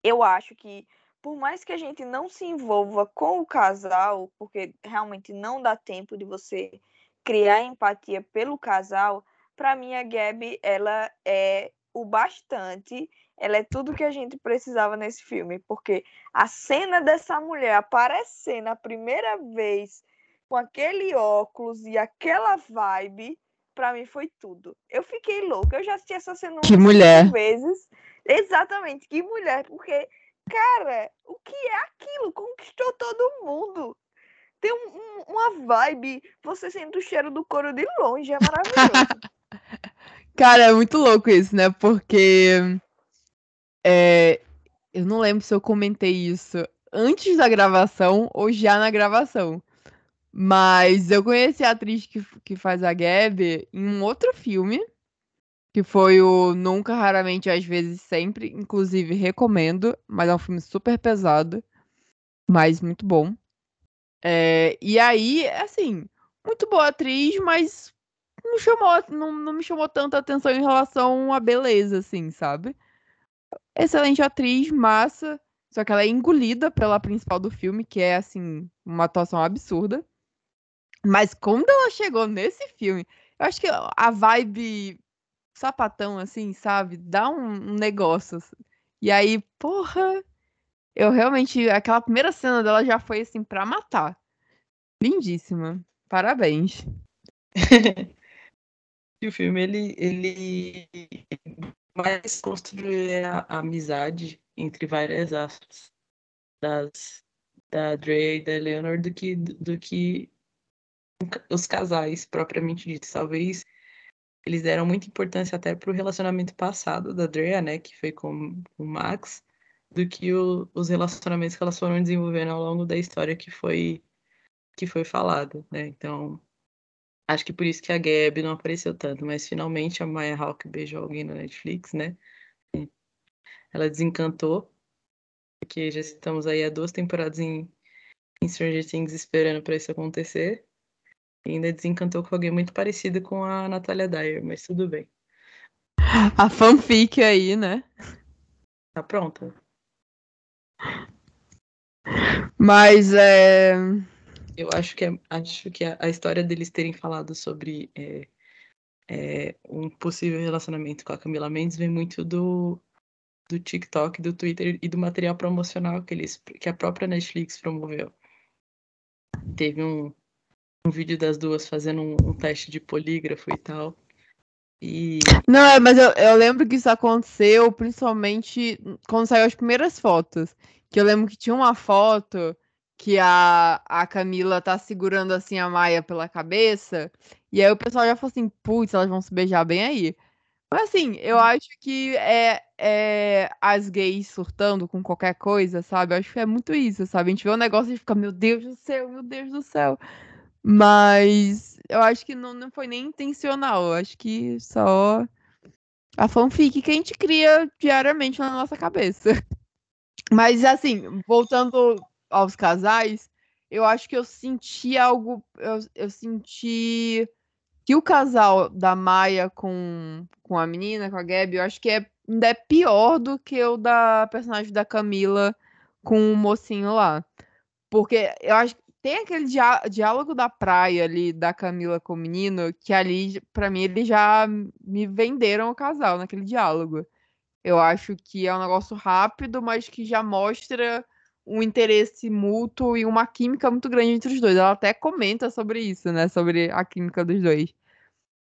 eu acho que por mais que a gente não se envolva com o casal, porque realmente não dá tempo de você criar empatia pelo casal, para mim a Gabi ela é o bastante, ela é tudo que a gente precisava nesse filme, porque a cena dessa mulher aparecer na primeira vez com aquele óculos e aquela vibe, para mim foi tudo. Eu fiquei louca, eu já assisti essa cena que mulher. vezes. Exatamente, que mulher, porque cara, o que é aquilo? Conquistou todo mundo. Tem um, um, uma vibe, você sente o cheiro do couro de longe, é maravilhoso. Cara, é muito louco isso, né? Porque é, eu não lembro se eu comentei isso antes da gravação ou já na gravação. Mas eu conheci a atriz que, que faz a Gabi em um outro filme, que foi o Nunca, Raramente, Às vezes, Sempre. Inclusive, recomendo, mas é um filme super pesado, mas muito bom. É, e aí, assim, muito boa atriz, mas não, chamou, não, não me chamou tanta atenção em relação à beleza, assim, sabe? Excelente atriz, massa, só que ela é engolida pela principal do filme, que é, assim, uma atuação absurda. Mas quando ela chegou nesse filme, eu acho que a vibe sapatão, assim, sabe? Dá um, um negócio. Assim. E aí, porra, eu realmente. Aquela primeira cena dela já foi, assim, pra matar. Lindíssima. Parabéns. E o filme, ele, ele mais construir a, a amizade entre várias aspas das, da Dre e da Eleanor do que, do que os casais propriamente ditos. Talvez eles deram muita importância até pro relacionamento passado da Drea, né, que foi com o Max, do que o, os relacionamentos que elas foram desenvolvendo ao longo da história que foi que foi falado, né? Então, Acho que por isso que a Gabi não apareceu tanto, mas finalmente a Maya Hawke beijou alguém na Netflix, né? Ela desencantou, porque já estamos aí há duas temporadas em, em Stranger Things esperando para isso acontecer. E ainda desencantou com alguém muito parecido com a Natalia Dyer, mas tudo bem. A fanfic aí, né? Tá pronta. Mas é. Eu acho que, é, acho que a, a, história deles terem falado sobre é, é, um possível relacionamento com a Camila Mendes vem muito do, do TikTok, do Twitter e do material promocional que, eles, que a própria Netflix promoveu. Teve um, um vídeo das duas fazendo um, um teste de polígrafo e tal. E... Não, é, mas eu, eu lembro que isso aconteceu principalmente quando saiu as primeiras fotos. Que eu lembro que tinha uma foto que a, a Camila tá segurando assim a Maia pela cabeça. E aí o pessoal já falou assim, putz, elas vão se beijar bem aí. Mas assim, eu uhum. acho que é, é as gays surtando com qualquer coisa, sabe? Eu acho que é muito isso, sabe? A gente vê um negócio e fica, meu Deus do céu, meu Deus do céu. Mas eu acho que não, não foi nem intencional. Eu acho que só a fanfic que a gente cria diariamente na nossa cabeça. Mas assim, voltando aos casais, eu acho que eu senti algo. Eu, eu senti que o casal da Maia com, com a menina, com a Gabi, eu acho que é, ainda é pior do que o da personagem da Camila com o mocinho lá. Porque eu acho tem aquele diá diálogo da praia ali da Camila com o menino, que ali, para mim, eles já me venderam o casal naquele diálogo. Eu acho que é um negócio rápido, mas que já mostra um interesse mútuo e uma química muito grande entre os dois. Ela até comenta sobre isso, né? Sobre a química dos dois.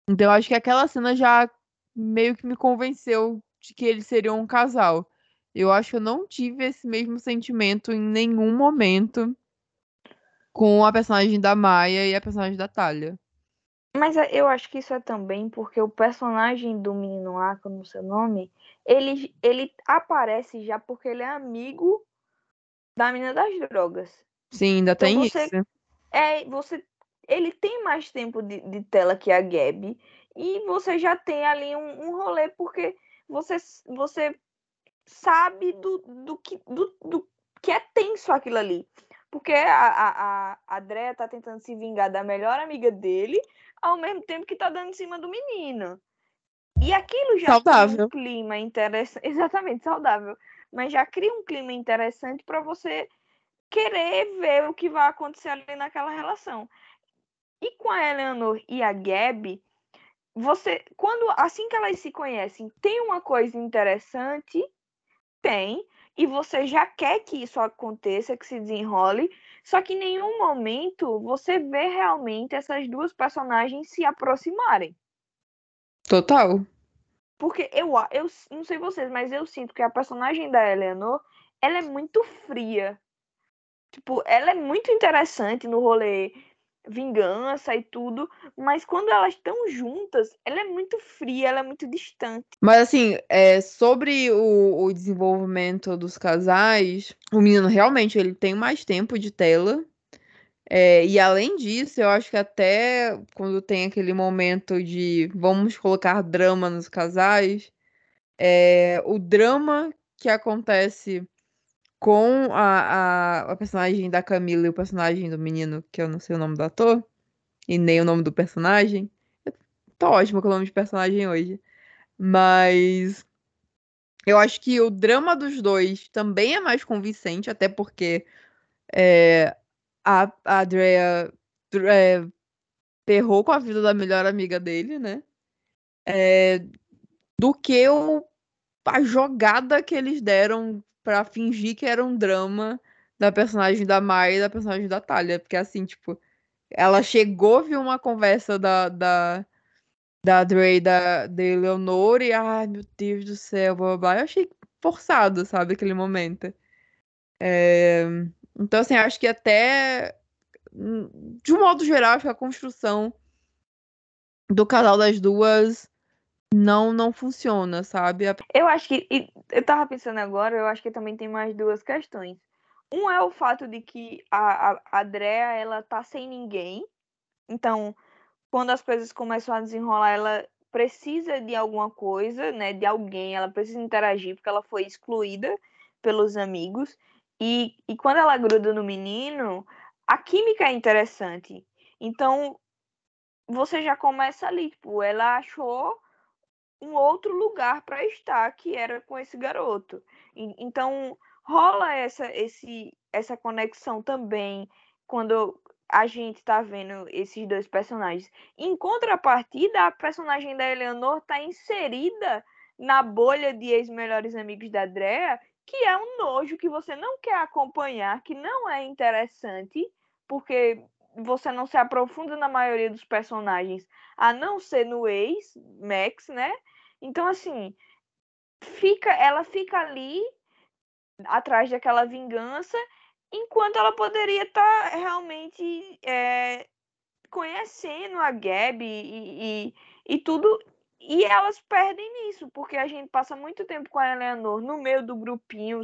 Então eu acho que aquela cena já meio que me convenceu de que eles seriam um casal. Eu acho que eu não tive esse mesmo sentimento em nenhum momento com a personagem da Maia e a personagem da Talia. Mas é, eu acho que isso é também porque o personagem do menino lá, que eu não sei o nome, ele, ele aparece já porque ele é amigo da menina das drogas. Sim, ainda Então tem você- isso. É, você. Ele tem mais tempo de, de tela que a Gabi. E você já tem ali um, um rolê, porque você, você sabe do, do, que, do, do que é tenso aquilo ali. Porque a, a, a Drea tá tentando se vingar da melhor amiga dele, ao mesmo tempo que tá dando em cima do menino. E aquilo já cria Saudável. um clima interessante. Exatamente, saudável. Mas já cria um clima interessante para você querer ver o que vai acontecer ali naquela relação. E com a Eleanor e a Gabi, você, quando assim que elas se conhecem, tem uma coisa interessante, tem, e você já quer que isso aconteça, que se desenrole, só que em nenhum momento você vê realmente essas duas personagens se aproximarem. Total. Porque eu, eu não sei vocês, mas eu sinto que a personagem da Eleanor, ela é muito fria. Tipo, ela é muito interessante no rolê vingança e tudo, mas quando elas estão juntas, ela é muito fria, ela é muito distante. Mas assim, é, sobre o, o desenvolvimento dos casais, o menino realmente ele tem mais tempo de tela. É, e além disso, eu acho que até quando tem aquele momento de vamos colocar drama nos casais, é, o drama que acontece com a, a, a personagem da Camila e o personagem do menino, que eu não sei o nome do ator, e nem o nome do personagem. Tô ótima com o nome de personagem hoje. Mas eu acho que o drama dos dois também é mais convincente, até porque é, a, a Andrea é, ferrou com a vida da melhor amiga dele, né? É, do que o, a jogada que eles deram pra fingir que era um drama da personagem da Mai e da personagem da Talia. Porque assim, tipo, ela chegou, viu uma conversa da, da, da Dre da, da Eleonora e, ai meu Deus do céu, blá blá blá. Eu achei forçado, sabe, aquele momento. É, Então, assim, acho que até, hum, de um modo geral, acho que a construção do casal das duas não, não funciona, sabe? Eu acho que, eu tava pensando agora, eu acho que também tem mais duas questões. Um é o fato de que a, a, a Drea, ela tá sem ninguém, então, quando as coisas começam a desenrolar, ela precisa de alguma coisa, né, de alguém, ela precisa interagir, porque ela foi excluída pelos amigos, e, e quando ela gruda no menino, a química é interessante. Então, você já começa ali, tipo, ela achou um outro lugar para estar, que era com esse garoto. E- Então, rola essa, esse, essa conexão também quando a gente tá vendo esses dois personagens. Em contrapartida, a personagem da Eleanor tá inserida na bolha de ex-melhores amigos da Drea, que é um nojo que você não quer acompanhar, que não é interessante, porque você não se aprofunda na maioria dos personagens, a não ser no ex, Max, né? Então, assim, fica, ela fica ali atrás daquela vingança, enquanto ela poderia estar realmente é, conhecendo a Gabi e, e, e tudo. E elas perdem nisso, porque a gente passa muito tempo com a Eleanor no meio do grupinho,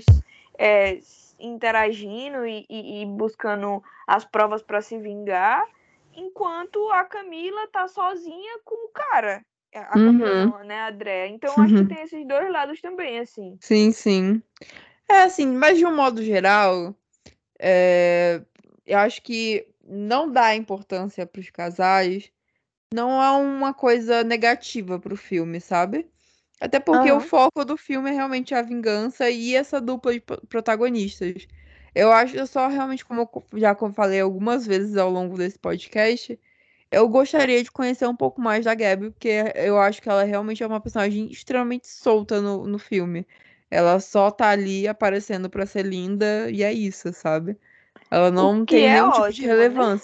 é, interagindo e, e- e buscando as provas para se vingar, enquanto a Camila tá sozinha com o cara. A Camila Uhum. não, né, a Drea. Então acho Uhum. que tem esses dois lados também, assim. Sim, sim. É assim, mas de um modo geral, é, eu acho que não dar importância para os casais não é uma coisa negativa pro filme, sabe? Até porque o Aham. foco do filme é realmente a vingança e essa dupla de pro- protagonistas. Eu acho, eu só realmente, como eu já falei algumas vezes ao longo desse podcast, eu gostaria de conhecer um pouco mais da Gabi, porque eu acho que ela realmente é uma personagem extremamente solta no, no filme. Ela só tá ali aparecendo pra ser linda e é isso, sabe? Ela não tem é nenhum tipo de ótimo, né?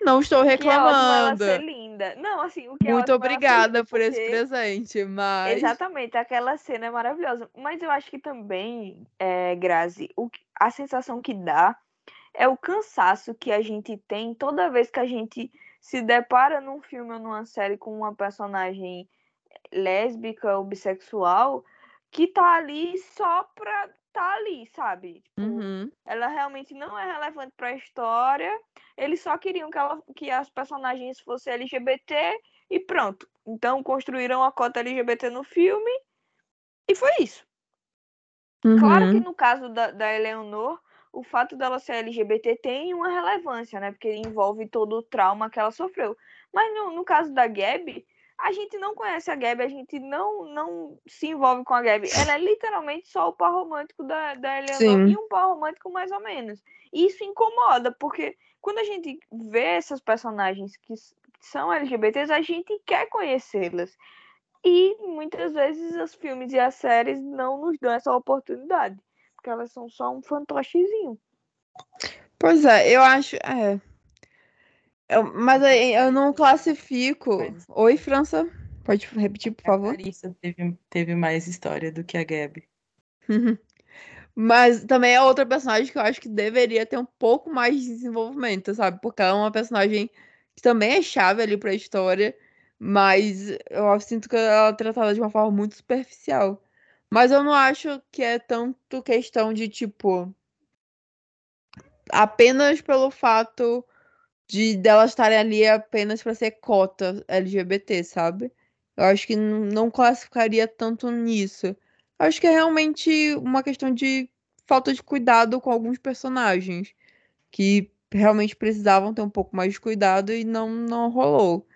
Não estou Que é ótimo reclamando. ser linda. Não, assim, o que é Muito fez obrigada por esse presente, mas. Exatamente, aquela cena é maravilhosa. Mas eu acho que também, é, Grazi, o, a sensação que dá é o cansaço que a gente tem toda vez que a gente se depara num filme ou numa série com uma personagem lésbica ou bissexual que tá ali só pra tá ali, sabe? Tipo, Uhum. ela realmente não é relevante para a história. Eles só queriam que, ela, que as personagens fossem LGBT e pronto. Então construíram a cota LGBT no filme e foi isso. Claro que Uhum. no caso da, da Eleanor, o fato dela ser LGBT tem uma relevância, né? Porque envolve todo o trauma que ela sofreu. Mas no, no caso da Gabi, a gente não conhece a Gabi, a gente não, não se envolve com a Gabi. Ela é literalmente só o par romântico da, da Eleanor Sim. e um par romântico mais ou menos. E isso incomoda, porque quando a gente vê essas personagens que são LGBTs, a gente quer conhecê-las. E muitas vezes os filmes e as séries não nos dão essa oportunidade. Porque elas são só um fantochezinho. Pois é, eu acho. É. Eu- mas eu não classifico. Oi, França. Pode repetir, por A favor? Larissa teve, teve mais história do que a Gabi. Mas também é outra personagem que eu acho que deveria ter um pouco mais de desenvolvimento, sabe? Porque ela é uma personagem que também é chave ali pra história, mas eu sinto que ela é tratada de uma forma muito superficial. Mas eu não acho que é tanto questão de, tipo, apenas pelo fato de delas estarem ali apenas pra ser cota LGBT, sabe? Eu acho que não classificaria tanto nisso. Acho que é realmente uma questão de falta de cuidado com alguns personagens que realmente precisavam ter um pouco mais de cuidado e não, não rolou.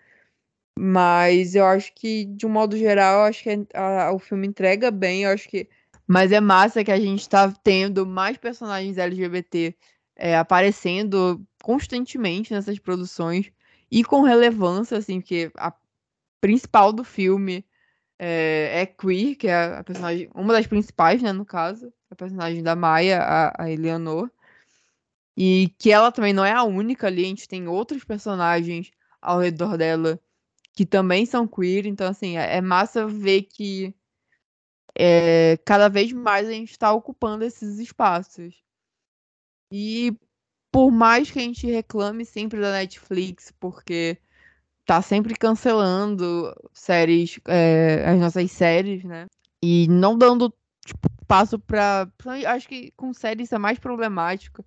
Mas eu acho que, de um modo geral, eu acho que a- a- o filme entrega bem, eu acho que. Mas é massa que a gente tá tendo mais personagens LGBT é, aparecendo constantemente nessas produções e com relevância, assim, porque a principal do filme é, é queer, que é a personagem, uma das principais, né, no caso, a personagem da Maia, a, a Eleanor. E que ela também não é a única ali, a gente tem outros personagens ao redor dela que também são queer, então assim, é, é massa ver que é, cada vez mais a gente está ocupando esses espaços. E por mais que a gente reclame sempre da Netflix, porque tá sempre cancelando séries, é, as nossas séries, né? E não dando tipo, passo pra. Acho que com séries é mais problemático,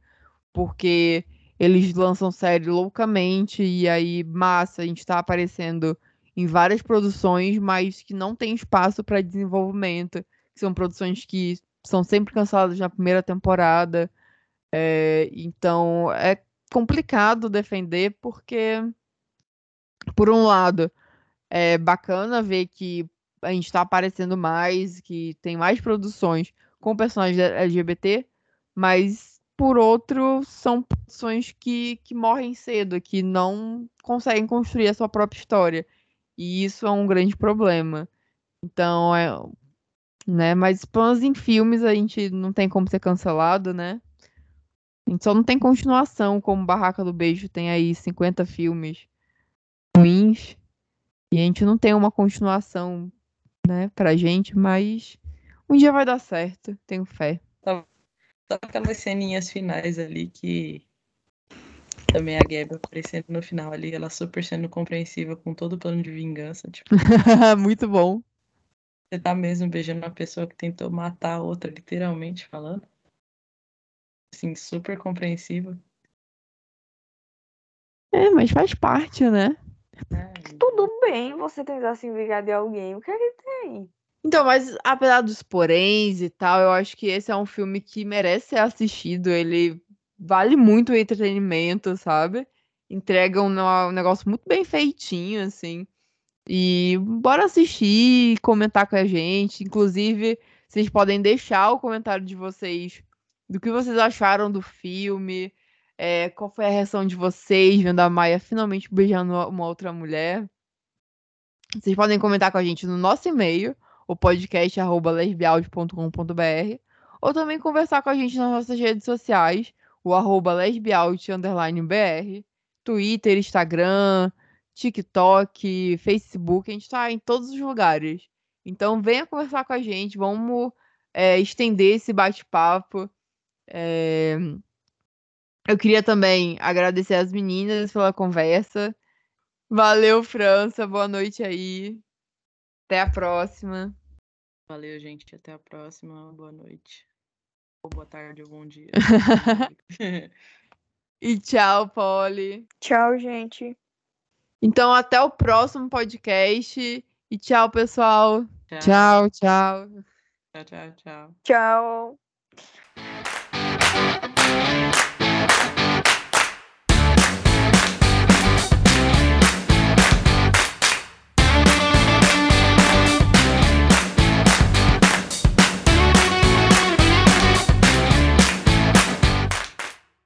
porque eles lançam série loucamente e aí, massa, a gente tá aparecendo em várias produções, mas que não tem espaço para desenvolvimento. Que são produções que são sempre canceladas na primeira temporada. É, então é complicado defender, porque, por um lado, é bacana ver que a gente está aparecendo mais, que tem mais produções com personagens LGBT, mas por outro, são produções que, que morrem cedo, que não conseguem construir a sua própria história. E isso é um grande problema. Então, é. Né? Mas pelo em filmes a gente não tem como ser cancelado, né? A gente só não tem continuação, como Barraca do Beijo tem aí 50 filmes ruins. E a gente não tem uma continuação, né, pra gente, mas um dia vai dar certo, tenho fé. Só aquelas ceninhas finais ali que também a Gabi aparecendo no final ali, ela super sendo compreensiva com todo o plano de vingança. Tipo, Muito bom. você tá mesmo beijando uma pessoa que tentou matar a outra, literalmente falando. Assim, super compreensiva. É, mas faz parte, né? né? Tudo bem você tentar se vingar de alguém. O que é que tem? Então, mas apesar dos poréns e tal, eu acho que esse é um filme que merece ser assistido. Ele vale muito o entretenimento, sabe? Entrega um, um negócio muito bem feitinho, assim. E bora assistir, comentar com a gente. Inclusive, vocês podem deixar o comentário de vocês do que vocês acharam do filme, é, qual foi a reação de vocês vendo a Maia finalmente beijando uma outra mulher. Vocês podem comentar com a gente no nosso e-mail, o podcast lesbiaudio.com.br, ou também conversar com a gente nas nossas redes sociais, o arroba lesbiaut_br, Twitter, Instagram, TikTok, Facebook, a gente tá em todos os lugares. Então venha conversar com a gente, vamos é, estender esse bate-papo. É, Eu queria também agradecer as meninas pela conversa. Valeu, França. Boa noite aí. Até a próxima. Valeu, gente. Até a próxima. Boa noite. Ou boa tarde ou bom dia. E tchau, Polly. Tchau, gente. Então, até o próximo podcast. E tchau, pessoal. Tchau, tchau. Tchau, tchau, tchau. Tchau. Thank you.